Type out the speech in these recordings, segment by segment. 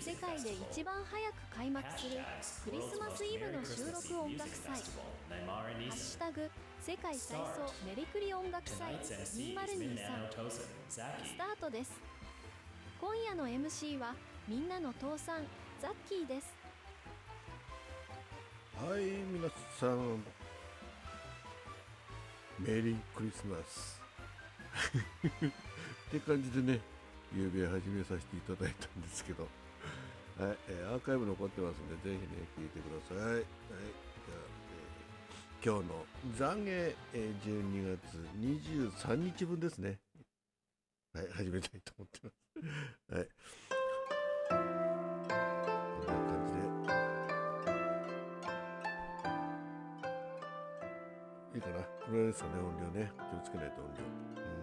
世界でいちばん早く開幕するク Christmas Eve recorded music festival. 今夜の MC はみんなの父さんザッキーです。はい皆さん。メリークリスマス。って感じでね。夕べ始めさせていただいたんですけど、はい、えーアーカイブ残ってますんで、ぜひね、聞いてください。はい、じゃあ、えー今日の懺悔、えー12月23日分ですね。はい、始めたいと思ってます。はい。こんな感じで。いいかなこれですかね音量ね気をつけないと音量うん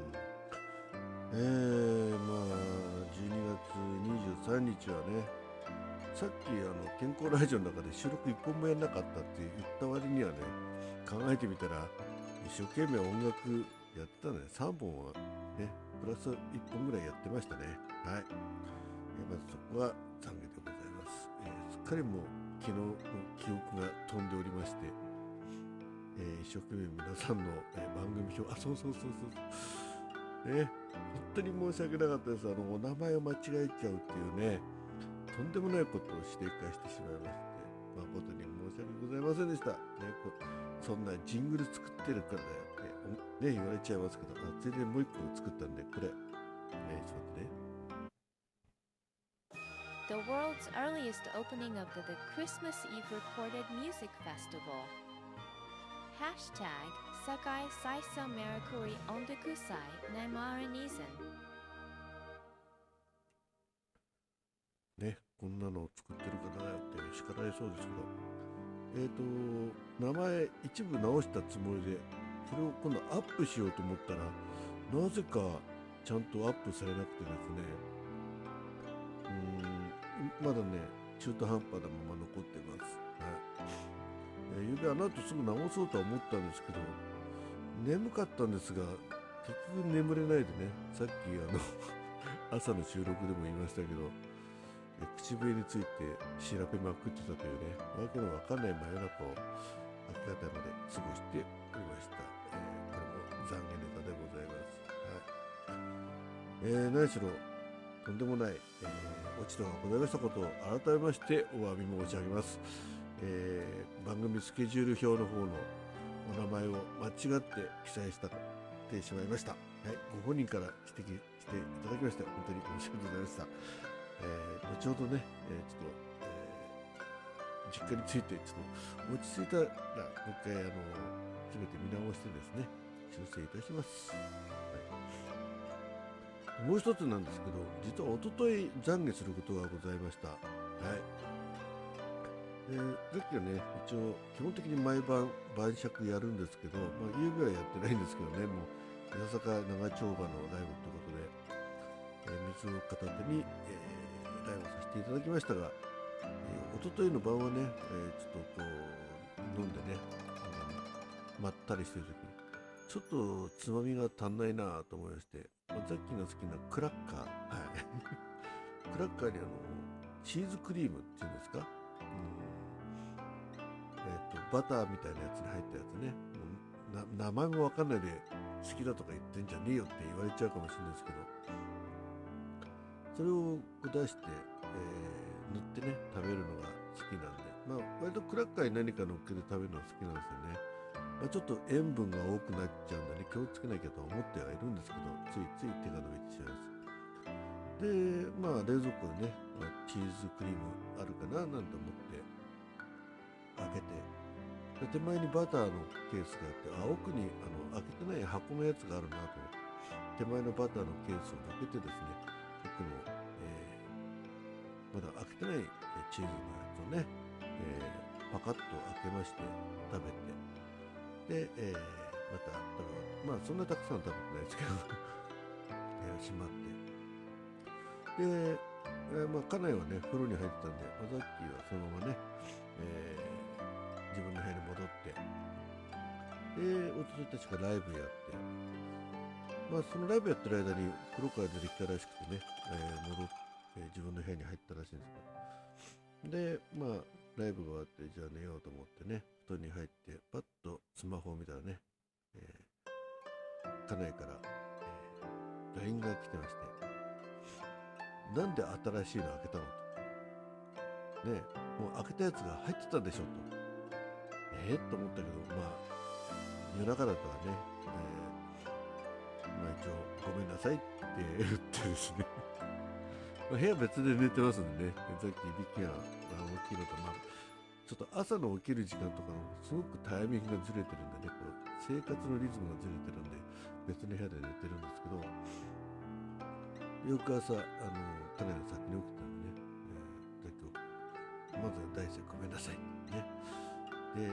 えー、まあ12月23日はねさっきあの健康ラジオの中で収録1本もやんなかったって言った割にはね考えてみたら一生懸命音楽やってたね。3本はねプラス1本ぐらいやってましたね。はい、えーまずそこは懺悔でございます、えーすっかりもう昨日の記憶が飛んでおりましてえー一生懸命皆さんの、えー番組表あそうそうそうそう。ね。本当に申し訳なかったです。あのお名前を間違えちゃうっていうねとんでもないことをして返してしまいまして誠に申し訳ございませんでした、ね、こそんなジングル作ってるからだよって、ね、言われちゃいますけどあ全然もう一個作ったんでこれ、ね、ちょっと待ってね。The world's earliest opening of the, the Christmas Eve Recorded Music Festival. Hashtag Sakai Saisa Mercury on the Kusai Naimara Nisen. ね、こんなのを作ってる方だって叱られそうですけど、えっ、と、名前一部直したつもりで、それを今度アップしようと思ったら、なぜかちゃんとアップされなくてですね、うーん、まだね、中途半端なまま残ってます。はい。えー、ゆうべあの後すぐ直そうとは思ったんですけど、眠かったんですが、結局眠れないでね、さっきあの、朝の収録でも言いましたけど、口笛について調べまくってたというね、わけのわかんない真夜中を明け方まで過ごしておりました。えーこれも懺悔ネタでございます。はい。えー何しろ、とんでもない、えー落ち度がございましたことを改めましてお詫び申し上げます。えー番組スケジュール表の方のお名前を間違って記載したてしまいました。はい、ご本人から指摘していただきまして、本当に申し訳ございました。えー後ほどね、えーちょっと、えー実家について、ちょっと落ち着いたら、もう一回、あの、すべて見直してですね、修正いたします。はい、もう一つなんですけど、実は一昨日懺悔することがございました。はい。えー、さっきはね、一応、基本的に毎晩晩酌やるんですけど、まあ、夕べはやってないんですけどね、もう、八坂長丁場のライブということで、えー水を片手に、えーライブをさせていただきましたが、えー、一昨日の晩はね、えーちょっとこう、飲んでね、あのまったりしてる時に、ちょっとつまみが足んないなと思いまして、まあザッキーが好きなクラッカー、はい。クラッカーにあの、チーズクリームっていうんですか、バターみたいなやつに入ったやつね、もう名前もわかんないで好きだとか言ってんじゃねえよって言われちゃうかもしれないですけど、それを出して、えー塗ってね、食べるのが好きなんで、まあ、割とクラッカーに何か乗っけて食べるのが好きなんですよね。まあ、ちょっと塩分が多くなっちゃうんでね、気をつけなきゃと思ってはいるんですけど、ついつい手が伸びてしまいます。で、まあ、冷蔵庫にね、まあチーズクリームあるかななんて思って、開けて、で手前にバターのケースがあって、あ、奥にあの開けてない箱のやつがあるなと、手前のバターのケースを開けてですね、奥の、えーまだ開けてないチーズのやつをね、えーパカッと開けまして食べて、で、えーまた食べ、まあそんなたくさん食べてないですけど、えーしまって、で、えーまあ家内はね、風呂に入ってたんで、まあザッキーはそのままね、えー自分の部屋に戻って、で、弟たちがライブやって、まあそのライブやってる間に風呂から出てきたらしくてね、えー戻って、自分の部屋に入ったらしいんですけど。で、まあ、ライブが終わって、じゃあ寝ようと思ってね、布団に入って、パッとスマホを見たらね、えー家内から、えー LINE が来てまして、なんで新しいの開けたのと。ねもう開けたやつが入ってたでしょと。え？ー、と思ったけど、まあ、夜中だったらね、えーまあ一応、ごめんなさいって言ってですね、ま部屋別で寝てますんでね、さっきいびきが大きいのと、まあ、ちょっと朝の起きる時間とかのすごくタイミングがずれてるんでね、こう生活のリズムがずれてるんで、別の部屋で寝てるんですけど、翌朝、あの、かなり先に起きたんでね、えー、だけど、まずは大生ごめんなさいってね。で、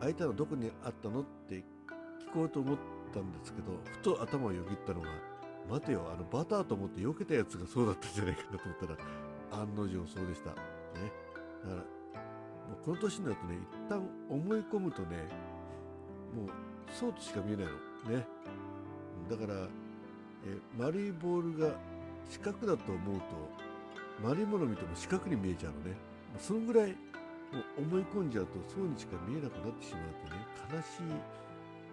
開いたのどこにあったの？って聞こうと思ったんですけど、ふと頭をよぎったのが、待てよ、あのバターと思って避けたやつがそうだったんじゃないかなと思ったら、案の定そうでした。ね。だから、もうこの年になるとね、一旦思い込むとね、もうそうとしか見えないの。ね。だから、え丸いボールが四角だと思うと、丸いもの見ても四角に見えちゃうのね。そのぐらい思い込んじゃうとそうにしか見えなくなってしまうとね、悲しい、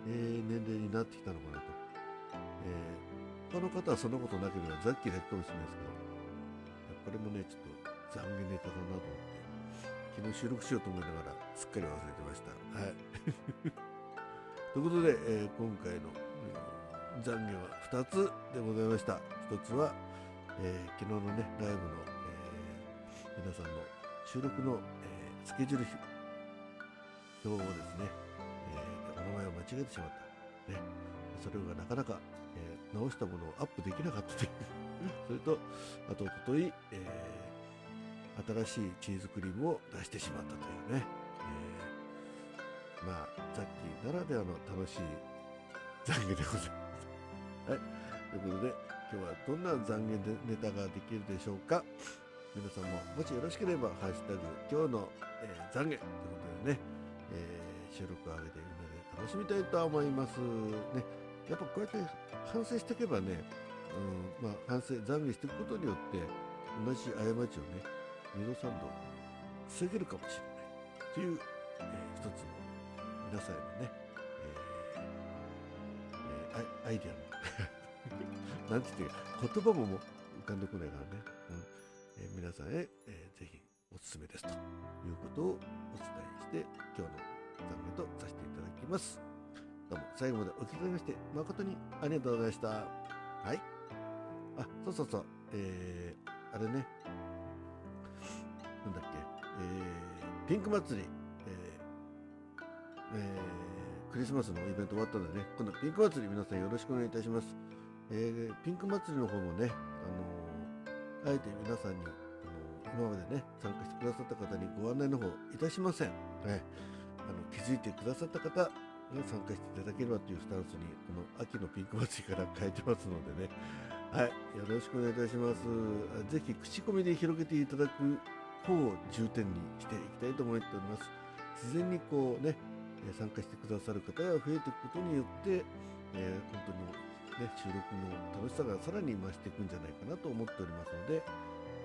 えー年齢になってきたのかなと。えー他の方はそんなことなければザッキーだけかもしれないですけど、これもね、ちょっと残念ネタだなと思って、昨日収録しようと思いながらすっかり忘れてました。はい。ということで、えー今回の、えー残念は2つでございました。1つは、えー昨日のね、ライブの、え皆さんの収録の、スケジュール表をですね、えーお名前を間違えてしまった。ね、それがなかなか、えー直したものをアップできなかったという。それと、あと、おととい、えー新しいチーズクリームを出してしまったというね。えーまあ、ザッキーならではの楽しい懺悔でございます。はい。ということで、今日はどんな懺悔でネタができるでしょうか皆さんももしよろしければ、ハッシュタグ、今日の、えー懺悔ということでね、えー収録を上げてみんなで楽しみたいと思います。ね。やっぱこうやって反省していけばね、うん、まあ反省、懺悔していくことによって、同じ過ちをね、二度三度防げるかもしれない。という、えー一つの皆さんのね、えーえーアイアイデアの、なんて言って、言葉もも浮かんでこないからね。うん皆さんへ、えーぜひおすすめですということをお伝えして、今日の懺悔とさせていただきます。どうも最後までお聞きいただきまして、誠にありがとうございました。はい。あ、そうそうそう。えー、あれね。なんだっけ。えー、ピンク祭り。えー、えー、クリスマスのイベント終わったんでね、今度ピンク祭り皆さんよろしくお願いいたします。えー、ピンク祭りの方もね、あのーあえて皆さんに、今までね、参加してくださった方にご案内の方いたしません。ね、あの気づいてくださった方が参加していただければというスタンスに、この秋のピンク祭りから変えてますのでね、はい、よろしくお願いいたします。あぜひ口コミで広げていただく方を重点にしていきたいと思っております。自然にこうね、参加してくださる方が増えていくことによって、えー本当にね、収録の楽しさがさらに増していくんじゃないかなと思っておりますので、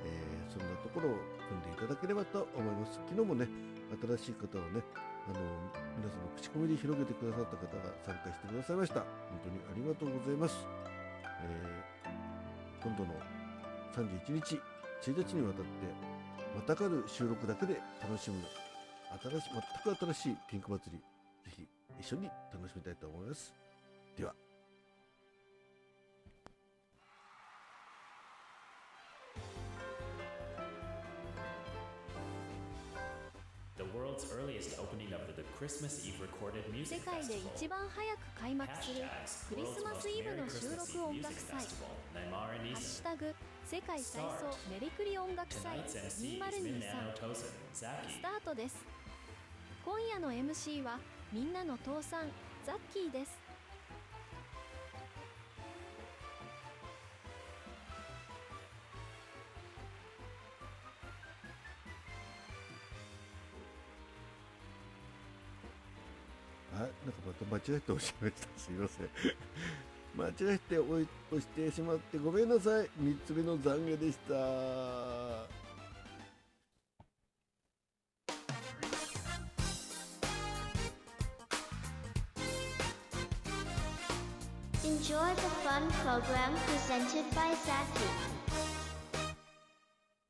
えーそんなところを組んでいただければと思います。昨日もね、新しい方をね、あの皆さんの口コミで広げてくださった方が参加してくださいました。本当にありがとうございます。えー今度の31日、1日にわたって、またかる収録だけで楽しむ、新しい、全く新しいピンク祭り、ぜひ一緒に楽しみたいと思います。では。世界で一番早く開幕するクリスマスイブの収録音楽祭「ハッシュタグ世界最早メリクリ音楽祭2023」スタートです。今夜の MC はみんなの父さんザッキーです。間違えておっしました。すいません。間違えて押してしまってごめんなさい3つ目の懺悔でした Enjoy the fun program presented by Zaki.